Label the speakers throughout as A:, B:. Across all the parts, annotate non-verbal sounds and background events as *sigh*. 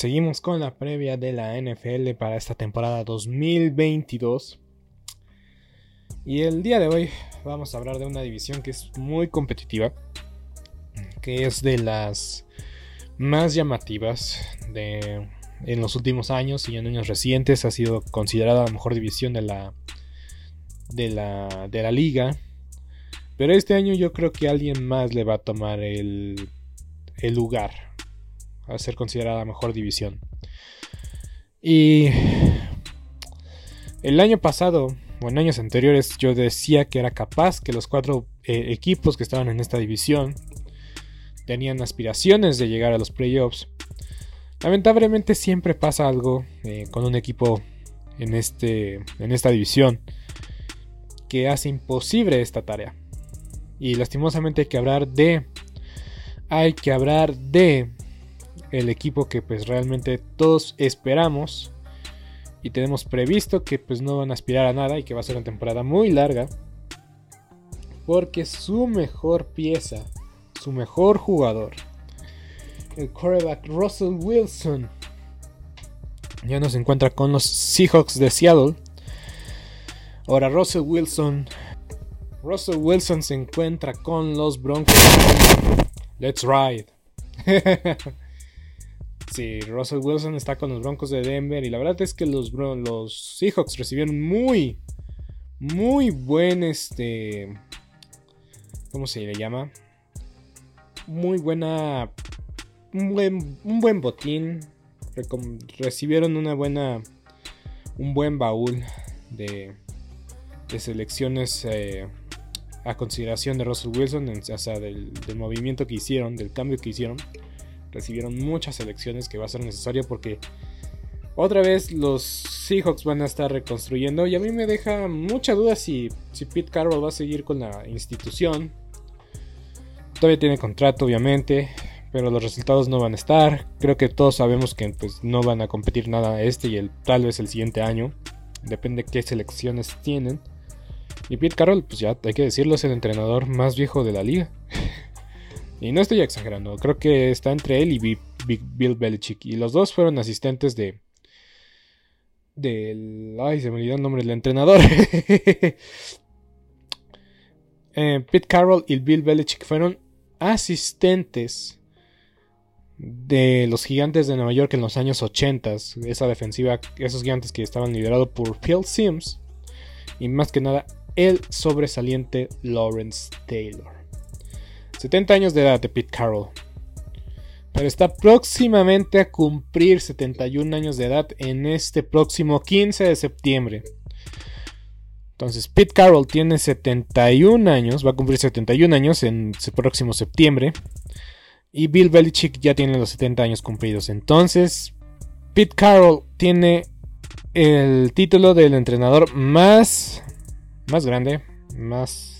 A: Seguimos con la previa de la NFL para esta temporada 2022. Y el día de hoy vamos a hablar de una división que es muy competitiva, que es de las más llamativas de, en los últimos años y en años recientes. Ha sido considerada la mejor división de la, de la, de la liga. Pero este año yo creo que alguien más le va a tomar el, el lugar a ser considerada mejor división. Y el año pasado, o en años anteriores, yo decía que era capaz que los cuatro eh, equipos que estaban en esta división tenían aspiraciones de llegar a los playoffs. Lamentablemente siempre pasa algo eh, con un equipo en, este, en esta división que hace imposible esta tarea. Y lastimosamente hay que hablar de... Hay que hablar de el equipo que pues realmente todos esperamos y tenemos previsto que pues no van a aspirar a nada y que va a ser una temporada muy larga porque su mejor pieza, su mejor jugador, el quarterback Russell Wilson, ya no se encuentra con los Seahawks de Seattle. Ahora Russell Wilson, Russell Wilson se encuentra con los Broncos. Let's ride. *laughs* Sí, Russell Wilson está con los Broncos de Denver y la verdad es que los, los Seahawks recibieron muy, muy buen este... ¿Cómo se le llama? Muy buena... Un buen, un buen botín. recibieron una buena... Un buen baúl de, de selecciones eh, a consideración de Russell Wilson, o sea, del movimiento que hicieron, del cambio que hicieron recibieron muchas elecciones que va a ser necesario porque otra vez los Seahawks van a estar reconstruyendo y a mí me deja mucha duda si, si Pete Carroll va a seguir con la institución. Todavía tiene contrato, obviamente, pero los resultados no van a estar. Creo que todos sabemos que pues, no van a competir nada este y el, tal vez el siguiente año. Depende qué selecciones tienen. Y Pete Carroll, pues ya hay que decirlo, es el entrenador más viejo de la liga. Y no estoy exagerando, creo que está entre él y Bill Belichick. Y los dos fueron asistentes de. Del. Ay, se me olvidó el nombre del entrenador. *laughs* eh, Pete Carroll y Bill Belichick fueron asistentes de los gigantes de Nueva York en los años 80. Esa defensiva, esos gigantes que estaban liderados por Phil Sims. Y más que nada, el sobresaliente Lawrence Taylor. 70 años de edad de Pete Carroll. Pero está próximamente a cumplir 71 años de edad en este próximo 15 de septiembre. Entonces, Pete Carroll tiene 71 años, va a cumplir 71 años en el próximo septiembre. Y Bill Belichick ya tiene los 70 años cumplidos. Entonces, Pete Carroll tiene el título del entrenador más, más grande, más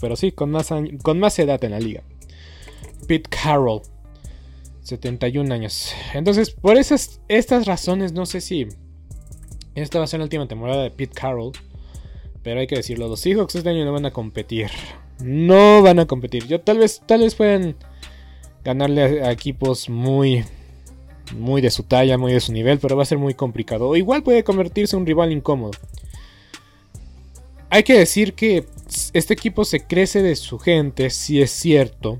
A: Pero sí, con más, con más edad en la liga. Pete Carroll. 71 años. Entonces, por esas estas razones, no sé si esta va a ser la última temporada de Pete Carroll. Pero hay que decirlo, los Seahawks este año no van a competir. No van a competir. Yo tal vez, tal vez pueden ganarle a, equipos muy, muy de su talla, muy de su nivel, pero va a ser muy complicado. O igual puede convertirse en un rival incómodo. Hay que decir que este equipo se crece de su gente, si es cierto.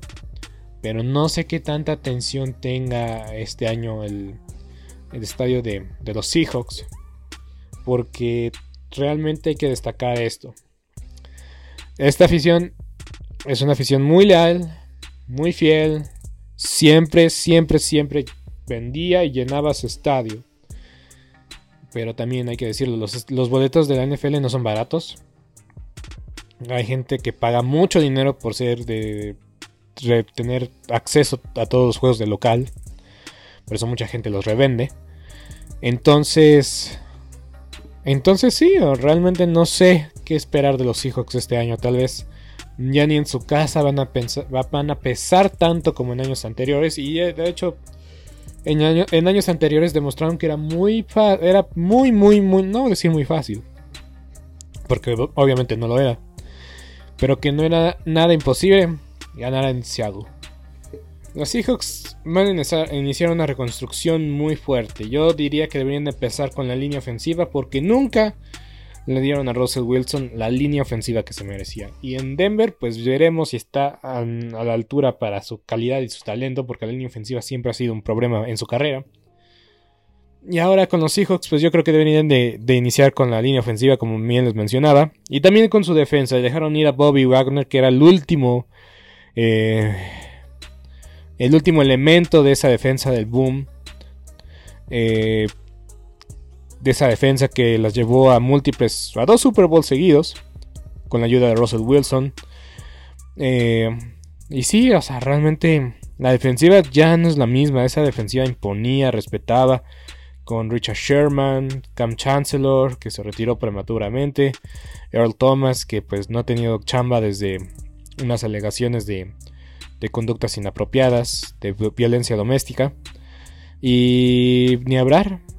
A: Pero no sé qué tanta atención tenga este año el, estadio de, de los Seahawks. Porque realmente hay que destacar esto. Esta afición es una afición muy leal, muy fiel. Siempre, siempre, siempre vendía y llenaba su estadio. Pero también hay que decirlo, los, los boletos de la NFL no son baratos. Hay gente que paga mucho dinero por ser de, tener acceso a todos los juegos de local. Por eso mucha gente los revende. Entonces, entonces sí, realmente no sé qué esperar de los Seahawks este año. Tal vez ya ni en su casa van a, pesar tanto como en años anteriores. Y de hecho, en, en años anteriores demostraron que era muy, era muy, muy, muy, no decir muy fácil. Porque obviamente no lo era pero que no era nada imposible ganar en Seattle. Los Seahawks van a iniciar una reconstrucción muy fuerte. Yo diría que deberían empezar con la línea ofensiva porque nunca le dieron a Russell Wilson la línea ofensiva que se merecía. Y en Denver, pues veremos si está a, la altura para su calidad y su talento, porque la línea ofensiva siempre ha sido un problema en su carrera. Y ahora con los Seahawks, pues yo creo que deberían de, iniciar con la línea ofensiva, como bien les mencionaba. Y también con su defensa. Dejaron ir a Bobby Wagner, que era el último. Eh, el último elemento de esa defensa del boom. Eh, de esa defensa que las llevó a múltiples. a dos Super Bowls seguidos. Con la ayuda de Russell Wilson. Eh, y sí, o sea, realmente. La defensiva ya no es la misma. Esa defensiva imponía, respetaba con Richard Sherman, Cam Chancellor, que se retiró prematuramente, Earl Thomas, que pues no ha tenido chamba desde unas alegaciones de, de conductas inapropiadas, de violencia doméstica, y ni hablar,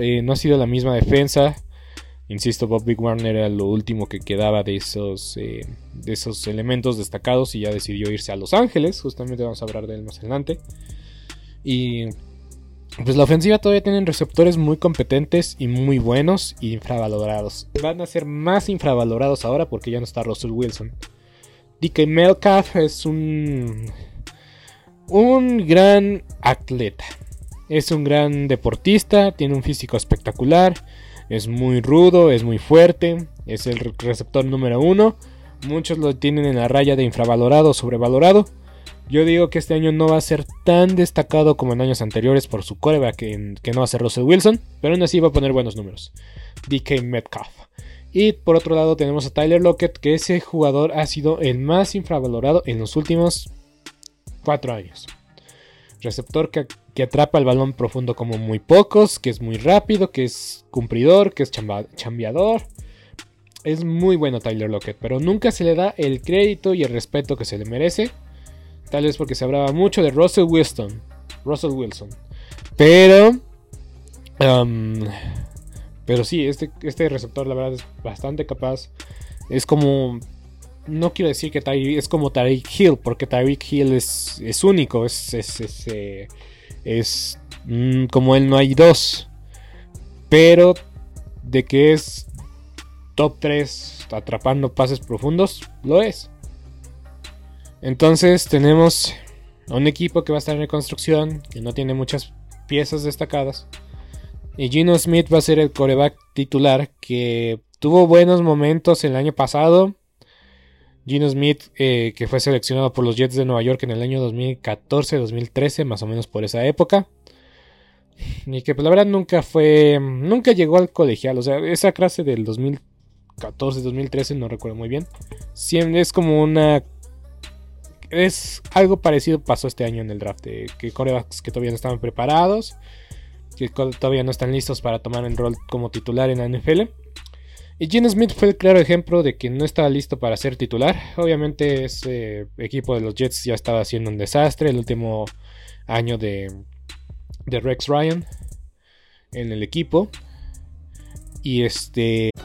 A: Eh, no ha sido la misma defensa. Insisto, Bob Big Warner era lo último que quedaba de esos, eh, de esos elementos destacados y ya decidió irse a Los Ángeles. Justamente vamos a hablar de él más adelante. Y pues la ofensiva todavía tienen receptores muy competentes y muy buenos y infravalorados. Van a ser más infravalorados ahora porque ya no está Russell Wilson. DK Metcalf es un un gran atleta. Es un gran deportista, tiene un físico espectacular, es muy rudo, es muy fuerte, es el receptor número uno. Muchos lo tienen en la raya de infravalorado o sobrevalorado. Yo digo que este año no va a ser tan destacado como en años anteriores por su coreback, que, no va a ser Russell Wilson, pero aún así va a poner buenos números. DK Metcalf. Y por otro lado tenemos a Tyler Lockett, que ese jugador ha sido el más infravalorado en los últimos 4 años. Receptor que que atrapa el balón profundo como muy pocos, que es muy rápido, que es cumplidor, que es chambeador. Es muy bueno Tyler Lockett, pero nunca se le da el crédito y el respeto que se le merece. Tal vez porque se hablaba mucho de Russell Wilson. Russell Wilson. Pero... Um, pero sí, este, este receptor la verdad es bastante capaz. Es como no quiero decir que es como Tariq Hill, porque Tariq Hill es, es único, es, es, eh, es mm, como él no hay dos. Pero de que es top 3 atrapando pases profundos, lo es. Entonces tenemos un equipo que va a estar en reconstrucción, que no tiene muchas piezas destacadas. Y Gino Smith va a ser el coreback titular que tuvo buenos momentos el año pasado. Gino Smith, eh, que fue seleccionado por los Jets de Nueva York en el año 2014-2013, más o menos por esa época. Y que pues, la verdad nunca fue, nunca llegó al colegial. O sea, esa clase del 2014-2013 no recuerdo muy bien. Es como una... Es algo parecido pasó este año en el draft. Que corebacks que todavía no estaban preparados. Que todavía no están listos para tomar el rol como titular en la NFL. Y Gene Smith fue el claro ejemplo de que no estaba listo para ser titular. Obviamente ese equipo de los Jets ya estaba haciendo un desastre. El último año de, de Rex Ryan en el equipo. Y este...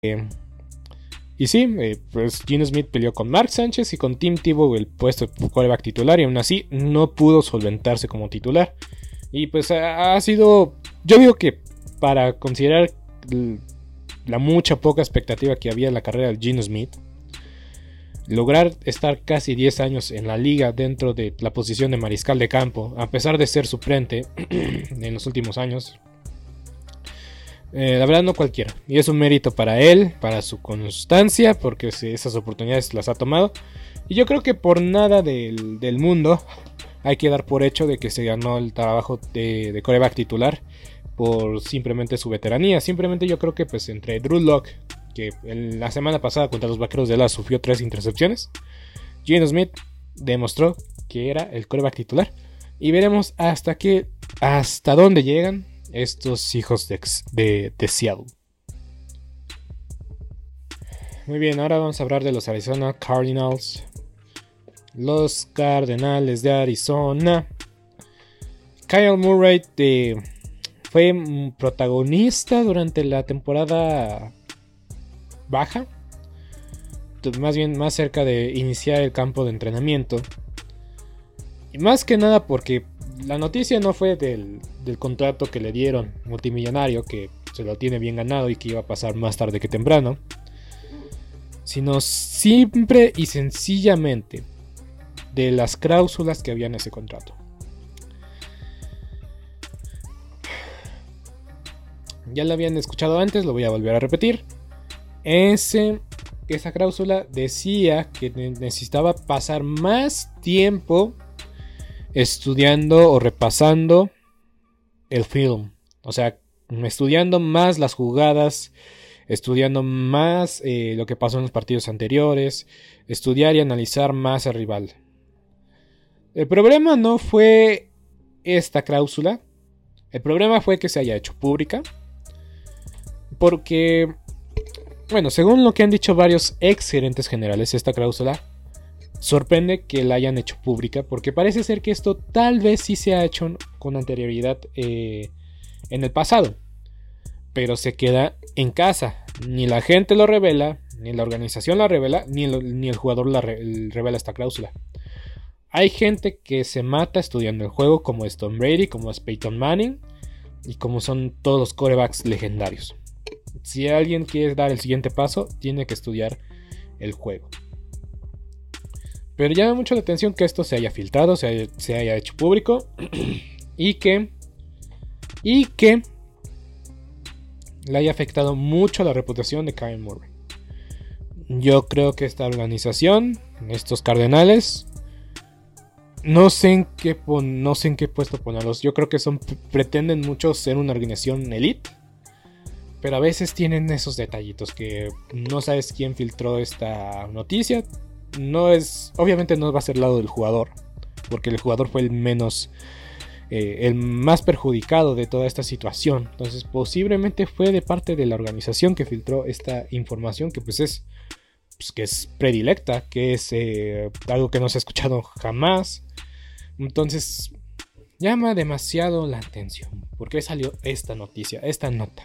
A: Eh, y sí, eh, pues Gene Smith peleó con Mark Sánchez y con Tim Tebow el puesto de quarterback titular y aún así no pudo solventarse como titular. Y pues ha, sido, yo digo que para considerar la mucha poca expectativa que había en la carrera de Gene Smith, lograr estar casi 10 años en la liga dentro de la posición de mariscal de campo, a pesar de ser suplente *clears throat* en los últimos años, eh, la verdad no cualquiera. Y es un mérito para él, para su constancia, porque esas oportunidades las ha tomado. Y yo creo que por nada del, mundo hay que dar por hecho de que se ganó el trabajo de, de coreback titular por simplemente su veteranía. Simplemente yo creo que pues entre Drew Locke, que la semana pasada contra los Vaqueros de la sufrió tres intercepciones, Gene Smith demostró que era el coreback titular. Y veremos hasta qué, hasta dónde llegan estos hijos de, de, Seattle. Muy bien, ahora vamos a hablar de los Arizona Cardinals. Los Cardenales de Arizona. Kyle Murray fue protagonista durante la temporada baja. Más bien más cerca de iniciar el campo de entrenamiento. Y más que nada porque la noticia no fue del, contrato que le dieron multimillonario, que se lo tiene bien ganado y que iba a pasar más tarde que temprano, sino simple y sencillamente de las cláusulas que había en ese contrato. Ya lo habían escuchado antes, lo voy a volver a repetir. Esa cláusula decía que necesitaba pasar más tiempo estudiando o repasando el film. O sea, estudiando más las jugadas, estudiando más eh, lo que pasó en los partidos anteriores, estudiar y analizar más al rival. El problema no fue esta cláusula, el problema fue que se haya hecho pública, porque, bueno, según lo que han dicho varios ex gerentes generales, esta cláusula Sorprende que la hayan hecho pública porque parece ser que esto tal vez sí se ha hecho con anterioridad eh, en el pasado. Pero se queda en casa. Ni la gente lo revela, ni la organización la revela, ni el, jugador la revela esta cláusula. Hay gente que se mata estudiando el juego como es Tom Brady, como es Peyton Manning y como son todos los corebacks legendarios. Si alguien quiere dar el siguiente paso, tiene que estudiar el juego. Pero llama mucho la atención que esto se haya filtrado, se haya, hecho público *clears throat* y que y que le haya afectado mucho la reputación de Kyle Murray. Yo creo que esta organización, estos cardenales, no sé en qué, no sé en qué puesto ponerlos. Yo creo que son pretenden mucho ser una organización elite. Pero a veces tienen esos detallitos que no sabes quién filtró esta noticia no es, obviamente no va a ser lado del jugador, porque el jugador fue el menos, eh, el más perjudicado de toda esta situación. Entonces posiblemente fue de parte de la organización que filtró esta información que pues es, pues, que es predilecta, que es eh, algo que no se ha escuchado jamás. Entonces llama demasiado la atención. ¿Por qué salió esta noticia, esta nota?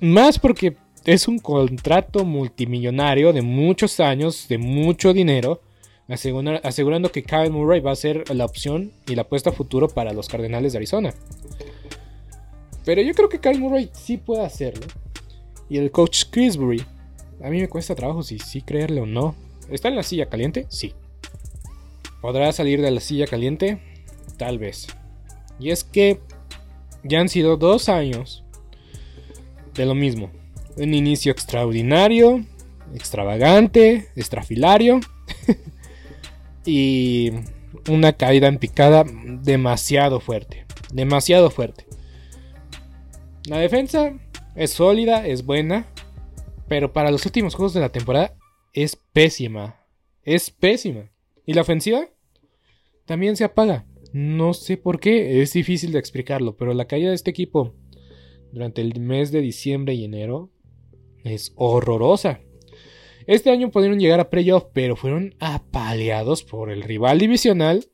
A: Más porque es un contrato multimillonario de muchos años, de mucho dinero, asegurando que Kyle Murray va a ser la opción y la apuesta futuro para los Cardenales de Arizona. Pero yo creo que Kyle Murray sí puede hacerlo. Y el coach Chrisbury, a mí me cuesta trabajo si sí creerle o no. ¿Está en la silla caliente? Sí. ¿Podrá salir de la silla caliente? Tal vez. Y es que ya han sido dos años de lo mismo. Un inicio extraordinario, extravagante, estrafilario. *laughs* y una caída en picada demasiado fuerte. Demasiado fuerte. La defensa es sólida, es buena. Pero para los últimos juegos de la temporada es pésima. Es pésima. Y la ofensiva también se apaga. No sé por qué, es difícil de explicarlo, pero la caída de este equipo durante el mes de diciembre y enero es horrorosa. Este año pudieron llegar a playoff, pero fueron apaleados por el rival divisional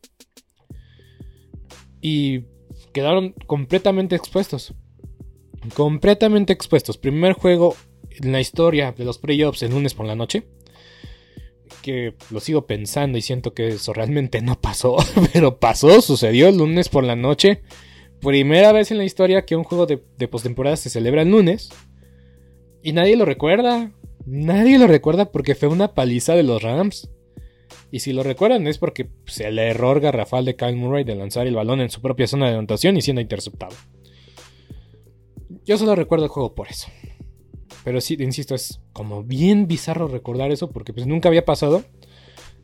A: y quedaron completamente expuestos. Completamente expuestos. Primer juego en la historia de los playoffs el lunes por la noche. Que lo sigo pensando y siento que eso realmente no pasó. *laughs* Pero pasó, sucedió el lunes por la noche. Primera vez en la historia que un juego de, postemporada se celebra el lunes. Y nadie lo recuerda. Nadie lo recuerda porque fue una paliza de los Rams. Y si lo recuerdan es porque pues, el error garrafal de Kyle Murray de lanzar el balón en su propia zona de anotación y siendo interceptado. Yo solo recuerdo el juego por eso. Pero sí, insisto, es como bien bizarro recordar eso porque pues nunca había pasado.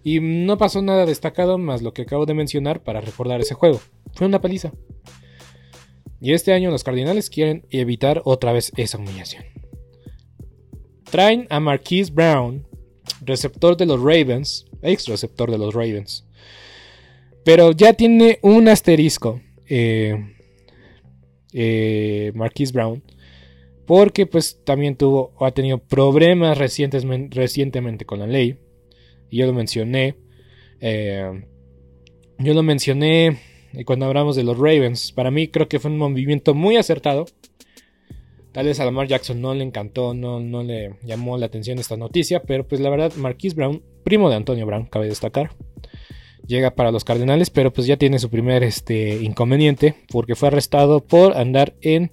A: Y no pasó nada destacado más lo que acabo de mencionar para recordar ese juego. Fue una paliza. Y este año los Cardinales quieren evitar otra vez esa humillación. Traen a Marquise Brown, receptor de los Ravens, ex receptor de los Ravens. Pero ya tiene un asterisco. Eh, eh, Marquise Brown. Porque pues también tuvo o ha tenido problemas recientemente con la ley. Y yo lo mencioné. Eh, yo lo mencioné y cuando hablamos de los Ravens, para mí creo que fue un movimiento muy acertado. Tal vez a Lamar Jackson no le encantó, no, no le llamó la atención esta noticia, pero pues la verdad, Marquise Brown, primo de Antonio Brown, cabe destacar, llega para los Cardenales, pero pues ya tiene su primer este, inconveniente porque fue arrestado por andar en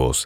B: nuevos.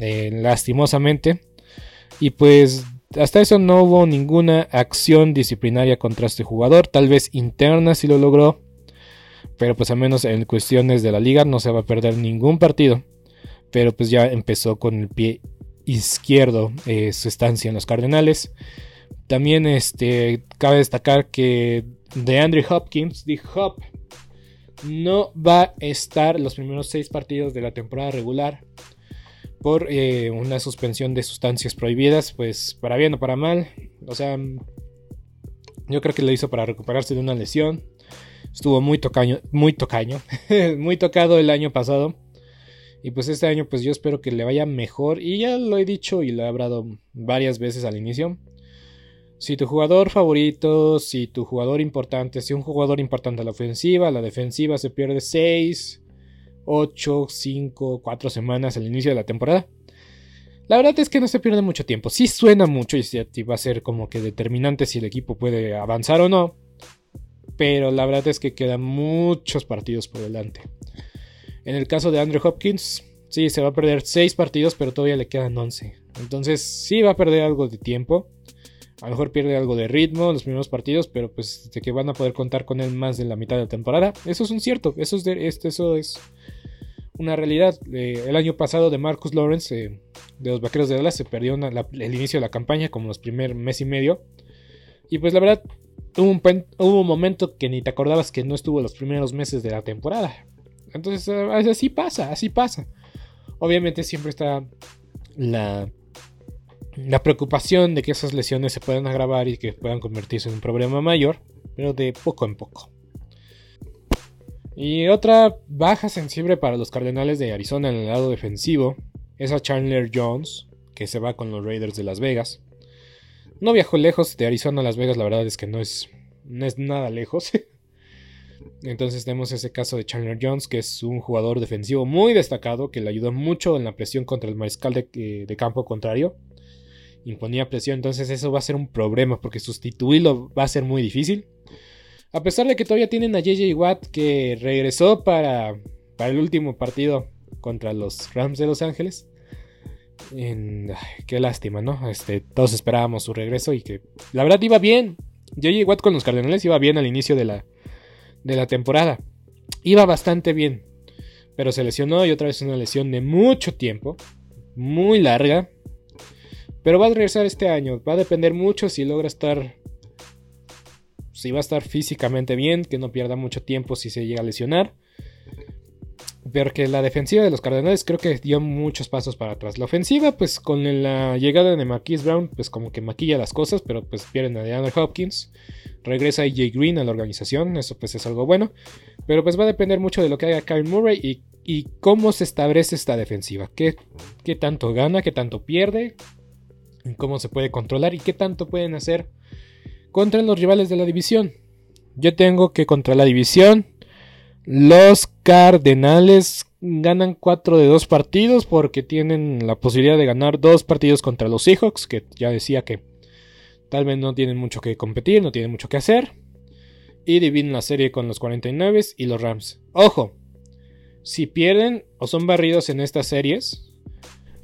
A: Eh, lastimosamente. Y pues hasta eso no hubo ninguna acción disciplinaria contra este jugador. Tal vez interna si lo logró. Pero pues al menos en cuestiones de la liga no se va a perder ningún partido. pero pues ya empezó con el pie izquierdo eh, su estancia en los Cardenales. También este, cabe destacar que de Andrew Hopkins, de Hop, no va a estar los primeros seis partidos de la temporada regular por eh, una suspensión de sustancias prohibidas, pues para bien o para mal. O sea, yo creo que lo hizo para recuperarse de una lesión. Estuvo muy tocaño, muy tocaño, *laughs* muy tocado el año pasado. Y pues este año pues yo espero que le vaya mejor. Y ya lo he dicho y lo he hablado varias veces al inicio. Si tu jugador favorito, si tu jugador importante, si un jugador importante a la ofensiva, a la defensiva se pierde 6, 8, 5, 4 semanas al inicio de la temporada. La verdad es que no se pierde mucho tiempo. Sí suena mucho y va a ser como que determinante si el equipo puede avanzar o no. Pero la verdad es que quedan muchos partidos por delante. En el caso de Andrew Hopkins, sí, se va a perder 6 partidos, pero todavía le quedan 11. Entonces sí va a perder algo de tiempo. A lo mejor pierde algo de ritmo en los primeros partidos, pero pues de que van a poder contar con él más de la mitad de la temporada. Eso es un cierto, eso es, este, eso es una realidad. Eh, el año pasado de Marcus Lawrence, eh, de los Vaqueros de Dallas, se perdió el inicio de la campaña, como los primeros mes y medio. Y pues la verdad, hubo un, hubo un momento que ni te acordabas que no estuvo los primeros meses de la temporada. Entonces, eh, así pasa, así pasa. Obviamente siempre está la la preocupación de que esas lesiones se puedan agravar y que puedan convertirse en un problema mayor, pero de poco en poco. Y otra baja sensible para los Cardenales de Arizona en el lado defensivo es a Chandler Jones, que se va con los Raiders de Las Vegas. No viajó lejos de Arizona a Las Vegas, la verdad es que no es, no es nada lejos. *laughs* Entonces tenemos ese caso de Chandler Jones, que es un jugador defensivo muy destacado, que le ayudó mucho en la presión contra el mariscal de, eh, de campo contrario imponía presión, entonces eso va a ser un problema porque sustituirlo va a ser muy difícil. A pesar de que todavía tienen a JJ Watt que regresó para, para el último partido contra los Rams de Los Ángeles. qué lástima, ¿no? Este, todos esperábamos su regreso y que la verdad iba bien. JJ Watt con los Cardenales iba bien al inicio de la, de la temporada. Iba bastante bien. Pero se lesionó y otra vez una lesión de mucho tiempo. Muy larga. Pero va a regresar este año. Va a depender mucho si logra estar. Si va a estar físicamente bien, que no pierda mucho tiempo si se llega a lesionar. Porque la defensiva de los Cardenales creo que dio muchos pasos para atrás. La ofensiva, pues con la llegada de Marquise Brown, pues como que maquilla las cosas, pero pues pierden a DeAndre Hopkins. Regresa AJ Green a la organización, eso pues es algo bueno. Pero pues va a depender mucho de lo que haga Kyle Murray y, cómo se establece esta defensiva. ¿Qué, ¿Qué tanto gana? ¿Qué tanto pierde? Cómo se puede controlar y qué tanto pueden hacer contra los rivales de la división. Yo tengo que contra la división los Cardenales ganan 4 de 2 partidos porque tienen la posibilidad de ganar 2 partidos contra los Seahawks, que ya decía que tal vez no tienen mucho que competir, no tienen mucho que hacer. Y dividen la serie con los 49 y los Rams. Ojo, si pierden o son barridos en estas series,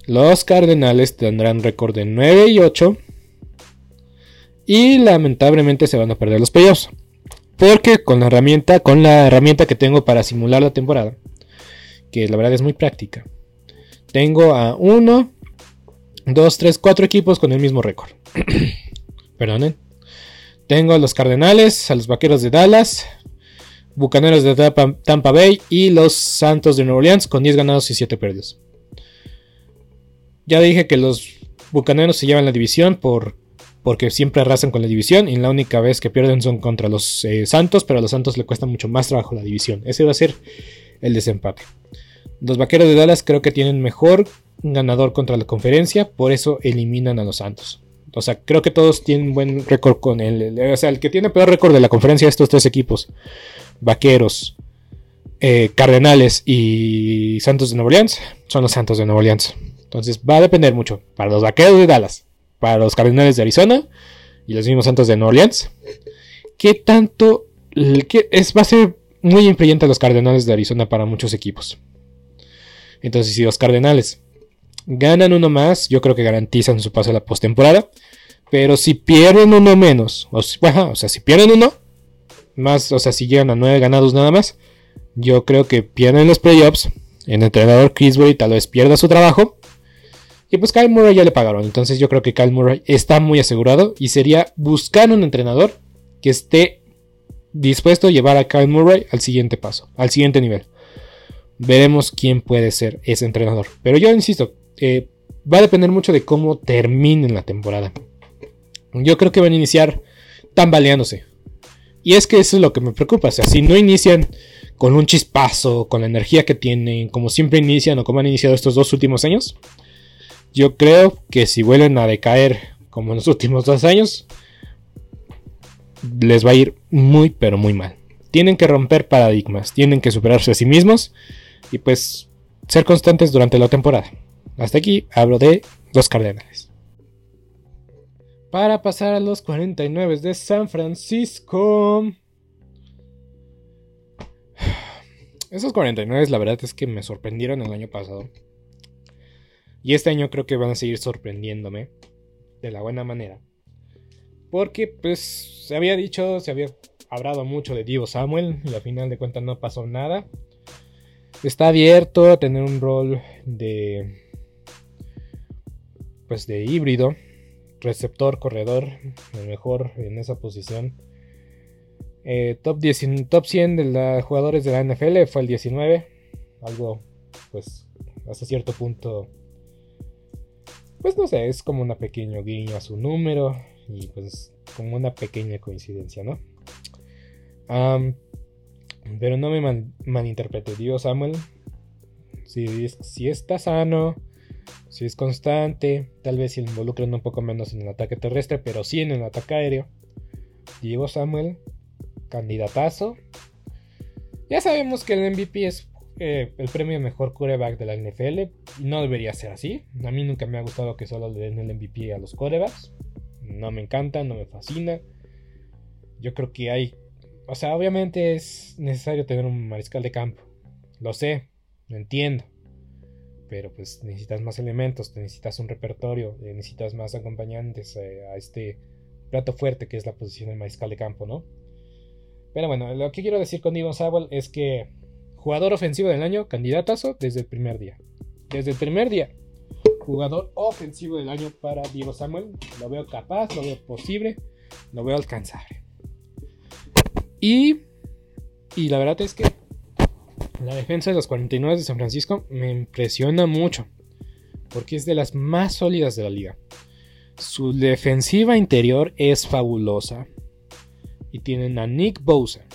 A: los Cardenales tendrán récord de 9 y 8. Y lamentablemente se van a perder los playoffs. Porque con la herramienta, con la herramienta que tengo para simular la temporada, que la verdad es muy práctica, tengo a 1, 2, 3, 4 equipos con el mismo récord. *clears throat* Perdonen. Tengo a los Cardenales, a los Vaqueros de Dallas, Bucaneros de Tampa Bay y los Santos de Nueva Orleans con 10 ganados y 7 perdidos. Ya dije que los bucaneros se llevan la división por, porque siempre arrasan con la división y la única vez que pierden son contra los eh, Santos, pero a los Santos le cuesta mucho más trabajo la división. Ese va a ser el desempate. Los Vaqueros de Dallas creo que tienen mejor ganador contra la conferencia, por eso eliminan a los Santos. O sea, creo que todos tienen buen récord con él. O sea, el que tiene peor récord de la conferencia de estos tres equipos, Vaqueros, eh, Cardenales y Santos de Nueva Orleans, son los Santos de Nueva Orleans. Entonces va a depender mucho para los vaqueros de Dallas, para los Cardenales de Arizona y los mismos Santos de Nueva Orleans. ¿Qué tanto es, va a ser muy influyente a los Cardenales de Arizona para muchos equipos? Entonces, si los Cardenales ganan uno más, yo creo que garantizan su paso a la postemporada. Pero si pierden uno menos, o, sea, si pierden uno más, o sea, si llegan a nueve ganados nada más, yo creo que pierden los playoffs el entrenador Chris tal vez pierda su trabajo. Y pues Kyle Murray ya le pagaron. Entonces yo creo que Kyle Murray está muy asegurado. Y sería buscar un entrenador que esté dispuesto a llevar a Kyle Murray al siguiente paso, al siguiente nivel. Veremos quién puede ser ese entrenador. Pero yo insisto, eh, va a depender mucho de cómo terminen la temporada. Yo creo que van a iniciar tambaleándose. Y es que eso es lo que me preocupa. O sea, si no inician con un chispazo, con la energía que tienen, como siempre inician o como han iniciado estos dos últimos años, yo creo que si vuelven a decaer como en los *laughs* últimos dos años, les va a ir muy, pero muy mal. Tienen que romper paradigmas, tienen que superarse a sí mismos y pues ser constantes durante la temporada. Hasta aquí hablo de los Cardenales. Para pasar a los 49 de San Francisco. *sighs* Esos 49 la verdad es que me sorprendieron el año pasado. Y este año creo que van a seguir sorprendiéndome de la buena manera. Porque pues se había dicho, se había hablado mucho de Divo Samuel y al final de cuentas no pasó nada. Está abierto a tener un rol de pues de híbrido, receptor, corredor, el mejor en esa posición. Eh, top, 10, top 100 de los jugadores de la NFL fue el 19, algo pues hasta cierto punto pues no sé, es como una pequeño guiño a su número y pues como una pequeña coincidencia, ¿no? pero no me malinterprete, Dios Samuel, si, si está sano, si es constante, tal vez se involucran un poco menos en el ataque terrestre, pero sí en el ataque aéreo. Diego Samuel, candidatazo. Ya sabemos que el MVP es eh, el premio mejor quarterback de la NFL. No debería ser así. A mí nunca me ha gustado que solo le den el MVP a los quarterbacks. No me encanta, no me fascina. Yo creo que hay. O sea, obviamente es necesario tener un mariscal de campo. Lo sé, lo entiendo. Pero pues necesitas más elementos, necesitas un repertorio, eh, necesitas más acompañantes eh, a este plato fuerte que es la posición del mariscal de campo, ¿no? Pero bueno, lo que quiero decir con Devon Samuel es que Jugador ofensivo del año, candidatazo desde el primer día. Desde el primer día. Jugador ofensivo del año para Diego Samuel. Lo veo capaz, lo veo posible, lo veo alcanzable. Y, y la verdad es que la defensa de los 49 de San Francisco me impresiona mucho. Porque es de las más sólidas de la liga. Su defensiva interior es fabulosa. Y tienen a Nick Bosa,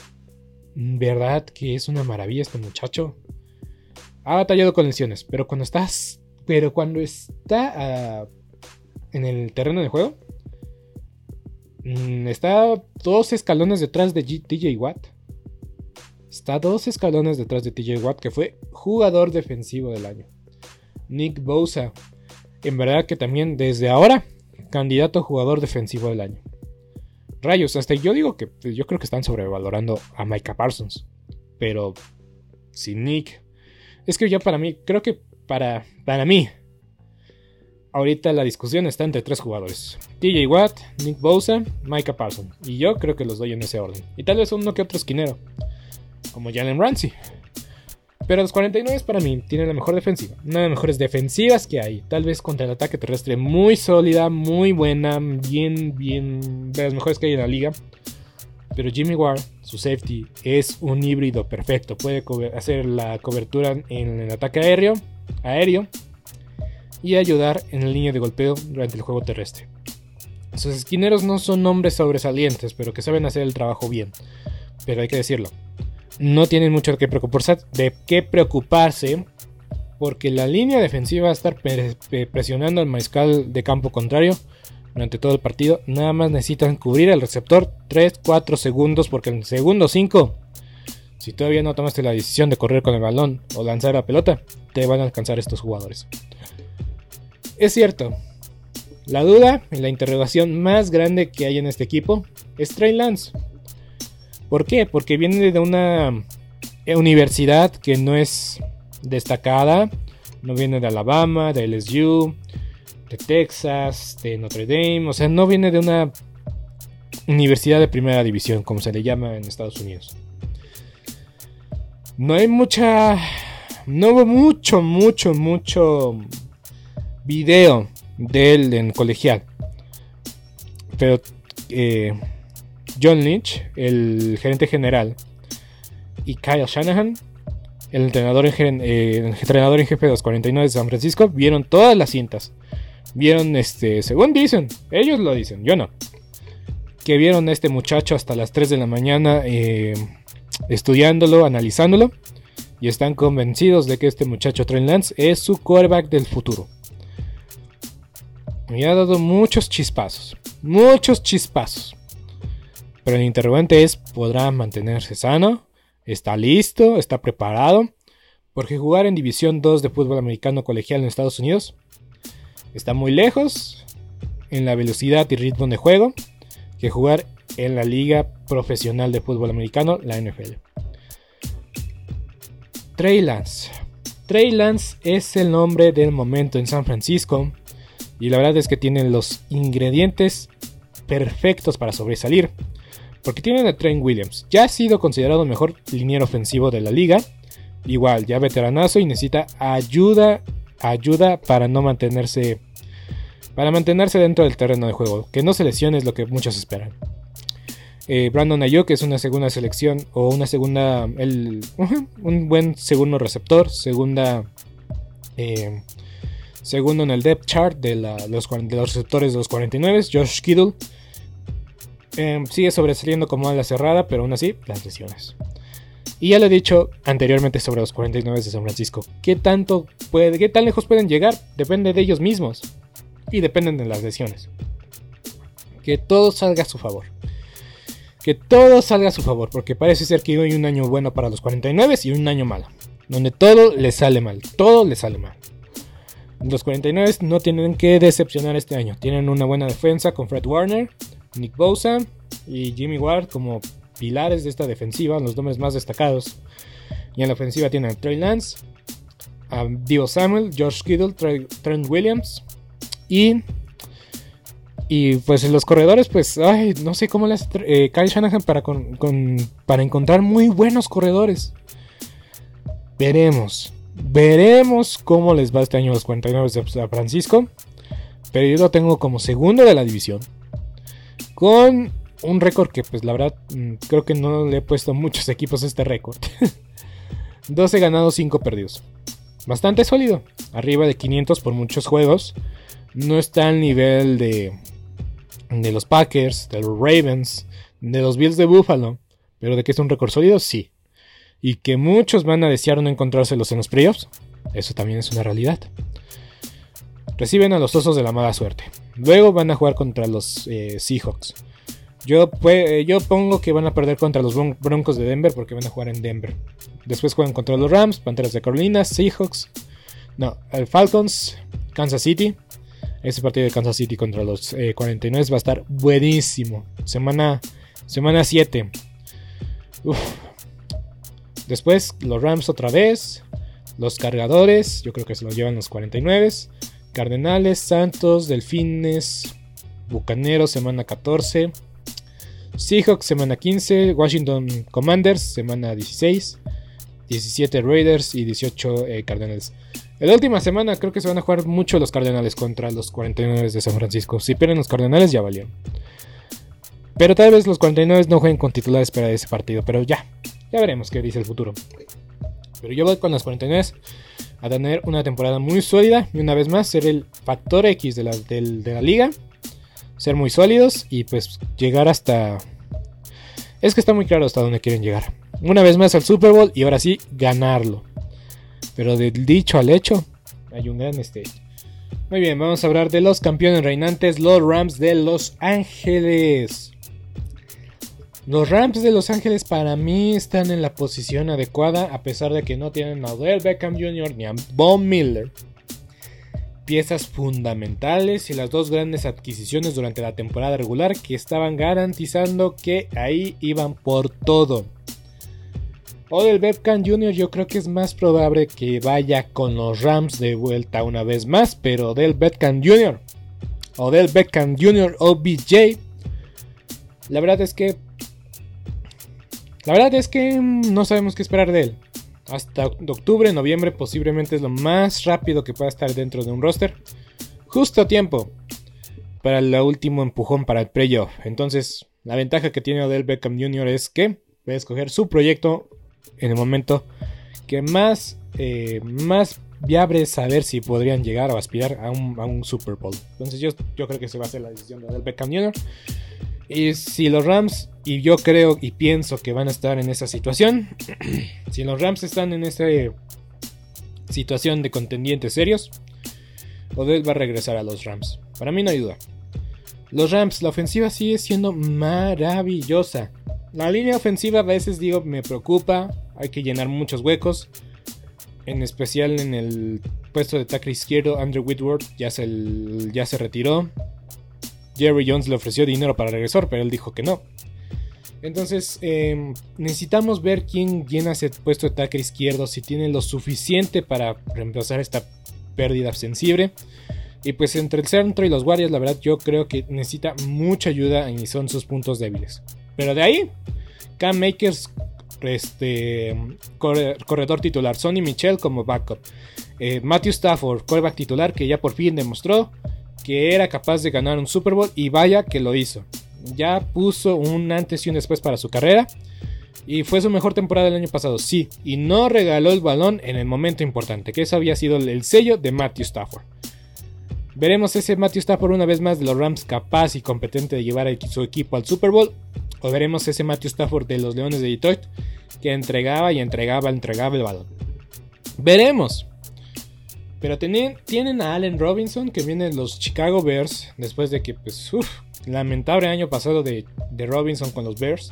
A: verdad que es una maravilla este muchacho. Ha batallado con lesiones, pero cuando estás. Pero cuando está ah, en el terreno de juego, mm, está dos escalones detrás de TJ Watt. Está dos escalones detrás de TJ Watt, que fue jugador defensivo del año. Nick Bosa. En verdad que también desde ahora, candidato a jugador defensivo del año. Rayos, hasta yo digo que pues, yo creo que están sobrevalorando a Micah Parsons. Pero sin Nick. Es que ya para mí, creo que para, para mí, ahorita la discusión está entre tres jugadores: TJ Watt, Nick Bosa, Micah Parsons. Y yo creo que los doy en ese orden. Y tal vez uno que otro esquinero, como Jalen Ramsey. Pero los 49 para mí tienen la mejor defensiva. Una de las mejores defensivas que hay. Tal vez contra el ataque terrestre muy sólida, muy buena, bien, bien, de las mejores que hay en la liga. Pero Jimmy Ward, su safety, es un híbrido perfecto. Puede hacer la cobertura en el ataque aéreo, aéreo y ayudar en la línea de golpeo durante el juego terrestre. Sus esquineros no son hombres sobresalientes, pero que saben hacer el trabajo bien. Pero hay que decirlo, no tienen mucho de qué preocuparse, de qué preocuparse porque la línea defensiva va a estar presionando al mariscal de campo contrario durante todo el partido. Nada más necesitan cubrir el receptor 3-4 segundos porque en segundo 5, si todavía no tomaste la decisión de correr con el balón o lanzar la pelota, te van a alcanzar estos jugadores. Es cierto, la duda y la interrogación más grande que hay en este equipo es Trey Lance. ¿Por qué? Porque viene de una eh, universidad que no es destacada. No viene de Alabama, de LSU, de Texas, de Notre Dame. O sea, no viene de una universidad de primera división, como se le llama en Estados Unidos. No hay mucha no hubo mucho, mucho, mucho video de él en colegial. Pero eh, John Lynch, el gerente general, y Kyle Shanahan, el entrenador en, eh, entrenador en jefe de los 49 de San Francisco, vieron todas las cintas. Vieron, este, según dicen, ellos lo dicen, yo no. Que vieron a este muchacho hasta las 3 de la mañana eh, estudiándolo, analizándolo. Y están convencidos de que este muchacho Trent Lance es su quarterback del futuro. Me ha dado muchos chispazos. Muchos chispazos. Pero el interrogante es, ¿podrá mantenerse sano? ¿Está listo? ¿Está preparado? Porque jugar en División 2 de fútbol americano colegial en Estados Unidos está muy lejos en la velocidad y ritmo de juego que jugar en la liga profesional de fútbol americano, la NFL. Trey Lance. Trey Lance es el nombre del momento en San Francisco y la verdad es que tienen los ingredientes perfectos para sobresalir. Porque tienen a Trent Williams. Ya ha sido considerado el mejor liniero ofensivo de la liga. Igual, ya veteranazo y necesita ayuda, ayuda para no mantenerse, para mantenerse dentro del terreno de juego. Que no se lesione es lo que muchos esperan. Eh, Brandon Ayuk es una segunda selección o una segunda, *laughs* un buen segundo receptor, segunda, eh, segundo en el depth chart de, los, receptores de los 49. Josh Kittle Em, sigue sobresaliendo como ala cerrada, pero aún así, las lesiones. Y ya lo he dicho anteriormente sobre los 49 de San Francisco. ¿Qué tanto qué tan lejos pueden llegar? Depende de ellos mismos. Y dependen de las lesiones. Que todo salga a su favor. Que todo salga a su favor. Porque parece ser que hoy un año bueno para los 49 y un año malo. Donde todo les sale mal. Todo les sale mal. Los 49 no tienen que decepcionar este año. Tienen una buena defensa con Fred Warner. Nick Bosa y Jimmy Ward como pilares de esta defensiva, los nombres más destacados. Y en la ofensiva tienen a Trey Lance, a Dio Samuel, George Kittle, Trent Williams y y pues los corredores, pues, ay, no sé cómo les eh, Kyle Shanahan para, para encontrar muy buenos corredores. Veremos. Veremos cómo les va este año a los 49 de San Francisco. Pero yo lo tengo como segundo de la división con un récord que pues la verdad mm, creo que no le he puesto muchos equipos este récord. *laughs* 12 ganados, 5 perdidos. Bastante sólido, arriba de 500 por muchos juegos. No está al nivel de, de los Packers, de los Ravens, de los Bills de Buffalo. Pero de que es un récord sólido, sí. Y que muchos van a desear no encontrárselos en los playoffs, eso también es una realidad. Reciben a los osos de la mala suerte. Luego van a jugar contra los eh, Seahawks. Yo, pues, yo pongo que van a perder contra los Broncos de Denver porque van a jugar en Denver. Después juegan contra los Rams, Panteras de Carolina, Seahawks. No, Falcons, Kansas City. Ese partido de Kansas City contra los 49 eh, va a estar buenísimo. Semana, semana 7. Después los Rams otra vez. Los cargadores. Yo creo que se los llevan los 49. Cardenales, Santos, Delfines, Bucaneros, semana 14. Seahawks, semana 15. Washington Commanders, semana 16. 17 Raiders y 18 eh, Cardenales. En la última semana creo que se van a jugar mucho los Cardenales contra los 49 de San Francisco. Si pierden los Cardenales ya valieron. Pero tal vez los 49 no jueguen con titulares para ese partido. Pero ya, ya veremos qué dice el futuro. Pero yo voy con los 49 a tener una temporada muy sólida y una vez más ser el factor X de la, de la liga. Ser muy sólidos y pues llegar hasta... Es que está muy claro hasta dónde quieren llegar. Una vez más al Super Bowl y ahora sí ganarlo. Pero del dicho al hecho hay un gran stage. Muy bien, vamos a hablar de los campeones reinantes, los Rams de Los Ángeles. Los Rams de Los Ángeles para mí están en la posición adecuada a pesar de que no tienen a Odell Beckham Jr. ni a Von Miller. Piezas fundamentales y las dos grandes adquisiciones durante la temporada regular que estaban garantizando que ahí iban por todo. Odell Beckham Jr. yo creo que es más probable que vaya con los Rams de vuelta una vez más, pero Odell Beckham Jr. Odell Beckham Jr. OBJ. La verdad es que la verdad es que no sabemos qué esperar de él. hasta octubre, noviembre posiblemente es lo más rápido que pueda estar dentro de un roster. Justo a tiempo para el último empujón para el playoff. Entonces, la ventaja que tiene Odell Beckham Jr. es que puede escoger su proyecto en el momento que más, eh, más viable es saber si podrían llegar o aspirar a un, Super Bowl. Entonces yo, yo creo que se va a hacer la decisión de Odell Beckham Jr. Y si los Rams, y yo creo y pienso que van a estar en esa situación, *clears throat* si los Rams están en esa situación de contendientes serios, Odell va a regresar a los Rams. Para mí no hay duda. Los Rams, la ofensiva sigue siendo maravillosa. La línea ofensiva a veces digo me preocupa, hay que llenar muchos huecos. En especial en el puesto de tackle izquierdo, Andrew Whitworth ya se, ya se retiró. Jerry Jones le ofreció dinero para regresar, pero él dijo que no. Entonces, em, necesitamos ver quién llena ese puesto de tackle izquierdo, si tiene lo suficiente para reemplazar esta pérdida sensible. Y pues entre el centro y los guardias, la verdad, yo creo que necesita mucha ayuda y son sus puntos débiles. Pero de ahí, Cam Makers, este, corredor titular, Sonny Michel como backup, eh, Matthew Stafford, quarterback titular, que ya por fin demostró que era capaz de ganar un Super Bowl y vaya que lo hizo. Ya puso un antes y un después para su carrera. Y fue su mejor temporada del año pasado, sí. Y no regaló el balón en el momento importante, que eso había sido el sello de Matthew Stafford. Veremos ese Matthew Stafford una vez más de los Rams capaz y competente de llevar a su equipo al Super Bowl. O veremos ese Matthew Stafford de los Leones de Detroit que entregaba y entregaba, entregaba el balón. Veremos. Pero tienen, a Allen Robinson, que viene de los Chicago Bears, después de que, pues, uff, lamentable año pasado de, Robinson con los Bears.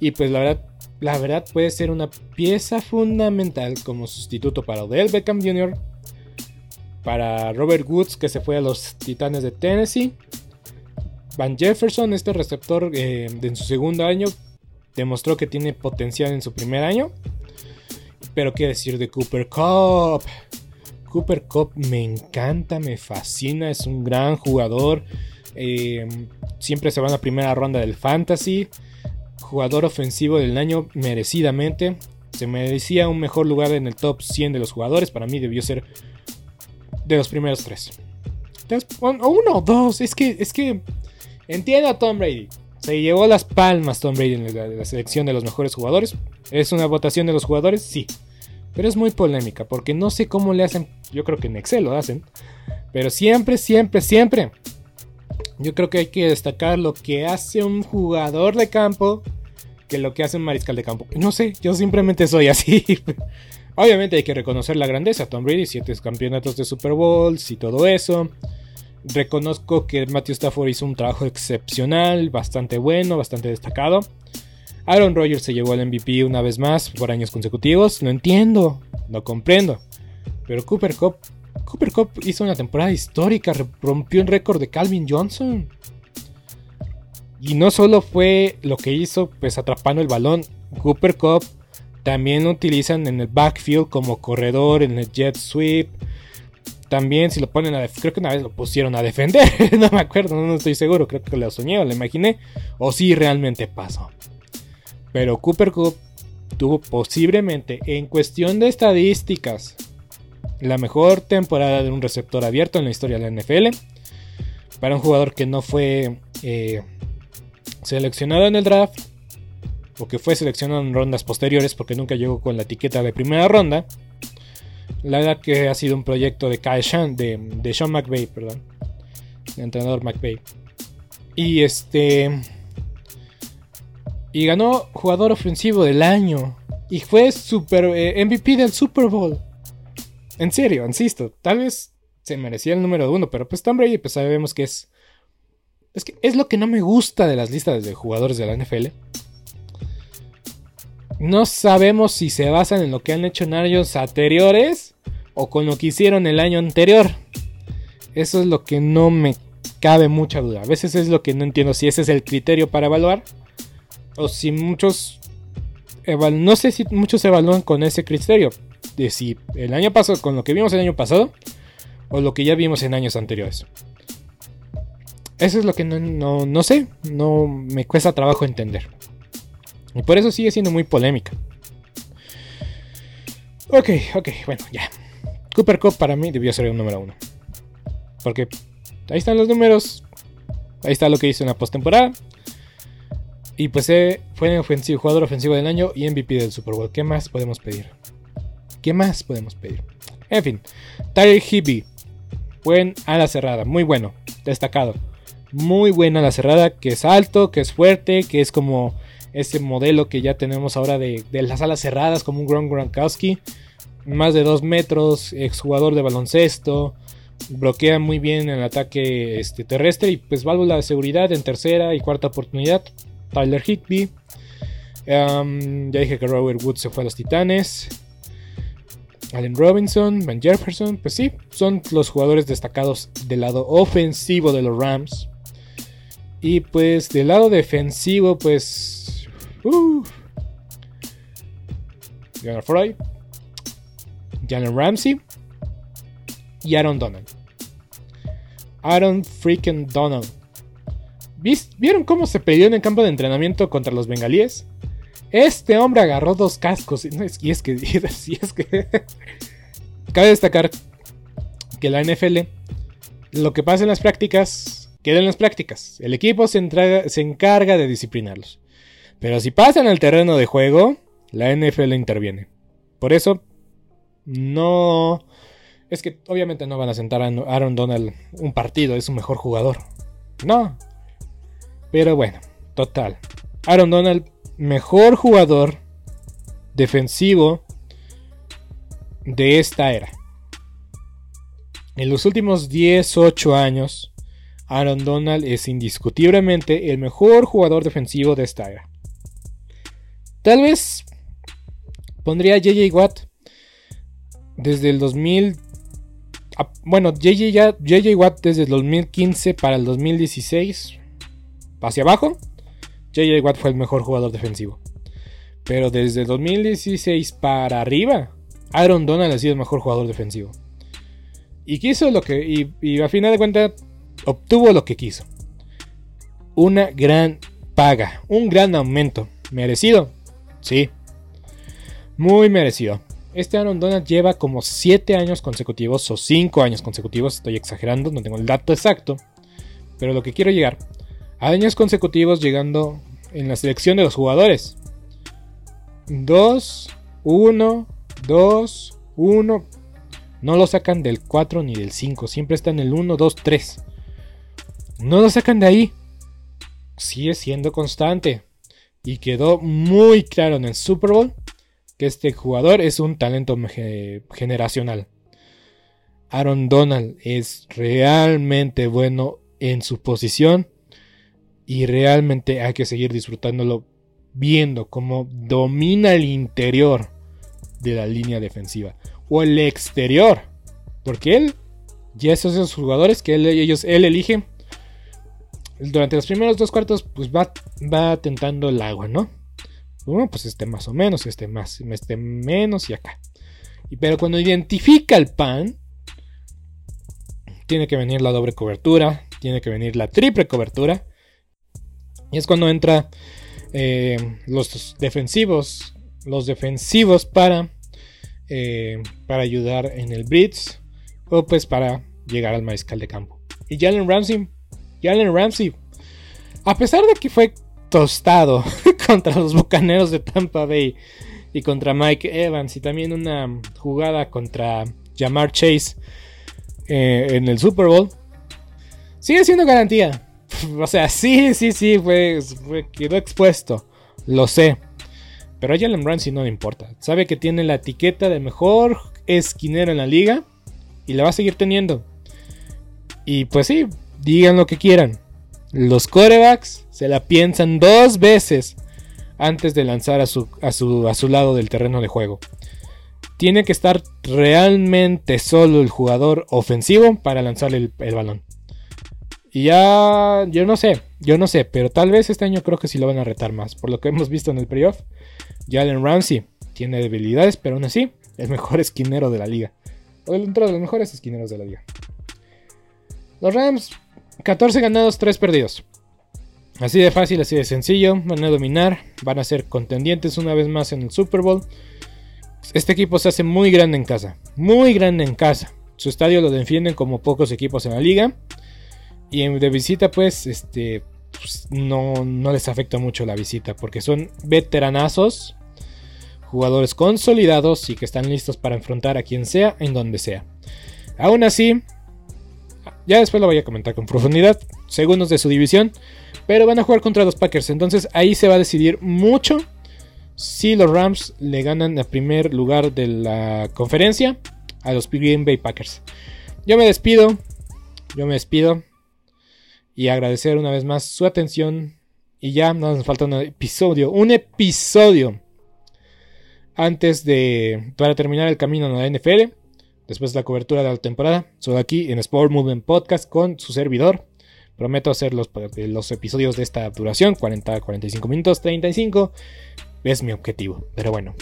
A: Y pues la verdad, la verdad puede ser una pieza fundamental como sustituto para Odell Beckham Jr., para Robert Woods, que se fue a los Titanes de Tennessee. Van Jefferson, este receptor eh, en su segundo año, demostró que tiene potencial en su primer año. Pero qué decir de Cooper Cup. Cooper Cup me encanta, me fascina, es un gran jugador. Eh, siempre se va en la primera ronda del fantasy. Jugador ofensivo del año merecidamente. Se merecía un mejor lugar en el top 100 de los jugadores. Para mí debió ser de los primeros tres. Uno dos. Es que, es que entiendo a Tom Brady. Se llevó las palmas Tom Brady en la selección de los mejores jugadores. ¿Es una votación de los jugadores? Sí. Pero es muy polémica porque no sé cómo le hacen. Yo creo que en Excel lo hacen. Pero siempre, siempre, siempre. Yo creo que hay que destacar lo que hace un jugador de campo que lo que hace un mariscal de campo. No sé, yo simplemente soy así. *laughs* Obviamente hay que reconocer la grandeza. Tom Brady, siete campeonatos de Super Bowls y todo eso. Reconozco que Matthew Stafford hizo un trabajo excepcional, bastante bueno, bastante destacado. Aaron Rodgers se llevó al MVP una vez más por años consecutivos. No entiendo, no comprendo. Pero Cooper Cup, Cooper Cup hizo una temporada histórica, rompió un récord de Calvin Johnson. Y no solo fue lo que hizo, pues atrapando el balón. Cooper Cup también lo utilizan en el backfield como corredor, en el jet sweep. También si lo ponen a... Creo que una vez lo pusieron a defender. *laughs* no me acuerdo, no estoy seguro. Creo que lo soñé o lo imaginé. O si realmente pasó. Pero Cooper Cup tuvo posiblemente, en cuestión de estadísticas, la mejor temporada de un receptor abierto en la historia de la NFL. Para un jugador que no fue eh, seleccionado en el draft, o que fue seleccionado en rondas posteriores porque nunca llegó con la etiqueta de primera ronda. La verdad que ha sido un proyecto de Kyle de, de Sean McVay, perdón. El entrenador McVay. Y este y ganó jugador ofensivo del año. Y fue super, eh, MVP del Super Bowl. En serio, insisto, tal vez se merecía el número uno, pero pues Tom Brady pues sabemos que es... Es que es lo que no me gusta de las listas de jugadores de la NFL. No sabemos si se basan en lo que han hecho en años anteriores o con lo que hicieron el año anterior. Eso es lo que no me cabe mucha duda. A veces es lo que no entiendo si ese es el criterio para evaluar o si muchos, no sé si muchos evalúan con ese criterio, de si el año pasado, con lo que vimos el año pasado, o lo que ya vimos en años anteriores. Eso es lo que no, no sé, no me cuesta trabajo entender. Y por eso sigue siendo muy polémica. Ok, ok, bueno, ya. Cooper Cup para mí debió ser un número uno. Porque ahí están los números. Ahí está lo que hizo en la postemporada. Y pues eh, fue ofensivo, jugador ofensivo del año y MVP del Super Bowl. ¿Qué más podemos pedir? ¿Qué más podemos pedir? En fin, Tyler Hibby. Buen a la cerrada, muy bueno, destacado. Muy buena la cerrada, que es alto, que es fuerte, que es como ese modelo que ya tenemos ahora de, las alas cerradas, como un Gron Gronkowski. Más de 2 metros, exjugador de baloncesto, bloquea muy bien el ataque este, terrestre y pues válvula de seguridad en tercera y cuarta oportunidad. Tyler Higby. ya dije que Robert Woods se fue a los Titanes. Allen Robinson, Van Jefferson, pues sí, son los jugadores destacados del lado ofensivo de los Rams. Y pues del lado defensivo, pues... Uh, Fry, Jalen Ramsey y Aaron Donald. Aaron freaking Donald. ¿Vieron cómo se peleó en el campo de entrenamiento contra los bengalíes? Este hombre agarró dos cascos. Y es que. *laughs* Es que. Cabe destacar que la NFL. Lo que pasa en las prácticas. Queda en las prácticas. El equipo se encarga de disciplinarlos. Pero si pasan al terreno de juego. La NFL interviene. Por eso. No. Es que obviamente no van a sentar a Aaron Donald un partido, es su mejor jugador. No. Pero bueno, total. Aaron Donald, mejor jugador defensivo de esta era. En los últimos 10, 8 años, Aaron Donald es indiscutiblemente el mejor jugador defensivo de esta era. Tal vez pondría JJ Watt desde el 2000 Ah, bueno, JJ, Watt desde el 2015 para el 2016 hacia abajo, JJ Watt fue el mejor jugador defensivo. Pero desde el 2016 para arriba, Aaron Donald ha sido el mejor jugador defensivo. Y quiso lo que. Y, y a final de cuentas, obtuvo lo que quiso. Una gran paga, un gran aumento. ¿Merecido? Sí. Muy merecido. Este Aaron Donald lleva como 7 años consecutivos o 5 años consecutivos, estoy exagerando, no tengo el dato exacto, pero lo que quiero llegar, años consecutivos llegando en la selección de los jugadores. 2, 1, 2, 1. No lo sacan del 4 ni del 5, siempre está en el 1, 2, 3. No lo sacan de ahí. Sigue siendo constante. Y quedó muy claro en el Super Bowl este jugador es un talento generacional. Aaron Donald es realmente bueno en su posición y realmente hay que seguir disfrutándolo viendo cómo domina el interior de la línea defensiva o el exterior, porque él ya esos jugadores que ellos él elige durante los primeros dos cuartos pues va va tentando el agua, ¿no? Bueno, pues este más o menos, este más, este menos y acá. Y, pero cuando identifica el pan, tiene que venir la doble cobertura, tiene que venir la triple cobertura. Y es cuando entra eh, los defensivos, los defensivos para, eh, para ayudar en el blitz o pues para llegar al mariscal de campo. Y Jalen Ramsey, Jalen Ramsey, a pesar de que fue tostado *laughs* contra los Bucaneros de Tampa Bay y contra Mike Evans y también una jugada contra Jamar Chase eh, en el Super Bowl. Sigue siendo garantía. *laughs* O sea, sí, sí, sí, fue, quedó expuesto. Lo sé. Pero a Jalen Ramsey no le importa. Sabe que tiene la etiqueta de mejor esquinero en la liga y la va a seguir teniendo. Y pues sí, digan lo que quieran. Los corebacks se la piensan dos veces antes de lanzar a su, a su, a su lado del terreno de juego. Tiene que estar realmente solo el jugador ofensivo para lanzar el, balón. Y ya, yo no sé, yo no sé, pero tal vez este año creo que sí lo van a retar más. Por lo que *laughs* hemos visto en el playoff, Jalen Ramsey tiene debilidades, pero aún así, el mejor esquinero de la liga. O dentro de los mejores esquineros de la liga. Los Rams 14 ganados, 3 perdidos. Así de fácil, así de sencillo. Van a dominar, van a ser contendientes una vez más en el Super Bowl. Este equipo se hace muy grande en casa. Muy grande en casa. Su estadio lo defienden como pocos equipos en la liga. Y de visita, pues, este. Pues, no, no les afecta mucho la visita. Porque son veteranazos. Jugadores consolidados y que están listos para enfrentar a quien sea en donde sea. Aún así, ya después lo voy a comentar con profundidad. Segundos de su división. Pero van a jugar contra los Packers. Entonces ahí se va a decidir mucho si los Rams le ganan el primer lugar de la conferencia a los Green Bay Packers. Yo me despido. Yo me despido. Y agradecer una vez más su atención. Y ya nos falta un episodio. Un episodio. Antes de. Para terminar el camino en la NFL. Después de la cobertura de la temporada. Solo aquí en Sport Movement Podcast con su servidor. Prometo hacer los, los episodios de esta duración. 40, 45 minutos, 35. Es mi objetivo. Pero bueno.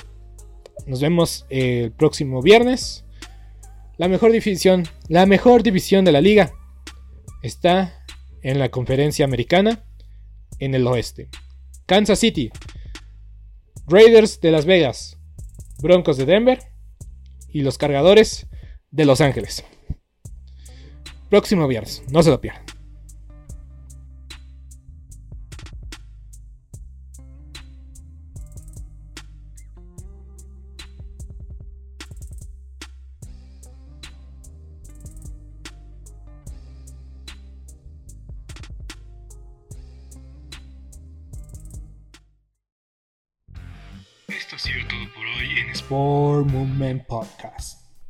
A: Nos vemos el próximo viernes. La mejor división. La mejor división de la liga. Está en la conferencia americana. En el oeste. Kansas City. Raiders de Las Vegas. Broncos de Denver. Y los cargadores de Los Ángeles. Próximo viernes. No se lo pierdan. Esto ha sido todo por hoy en Sport Movement Podcast.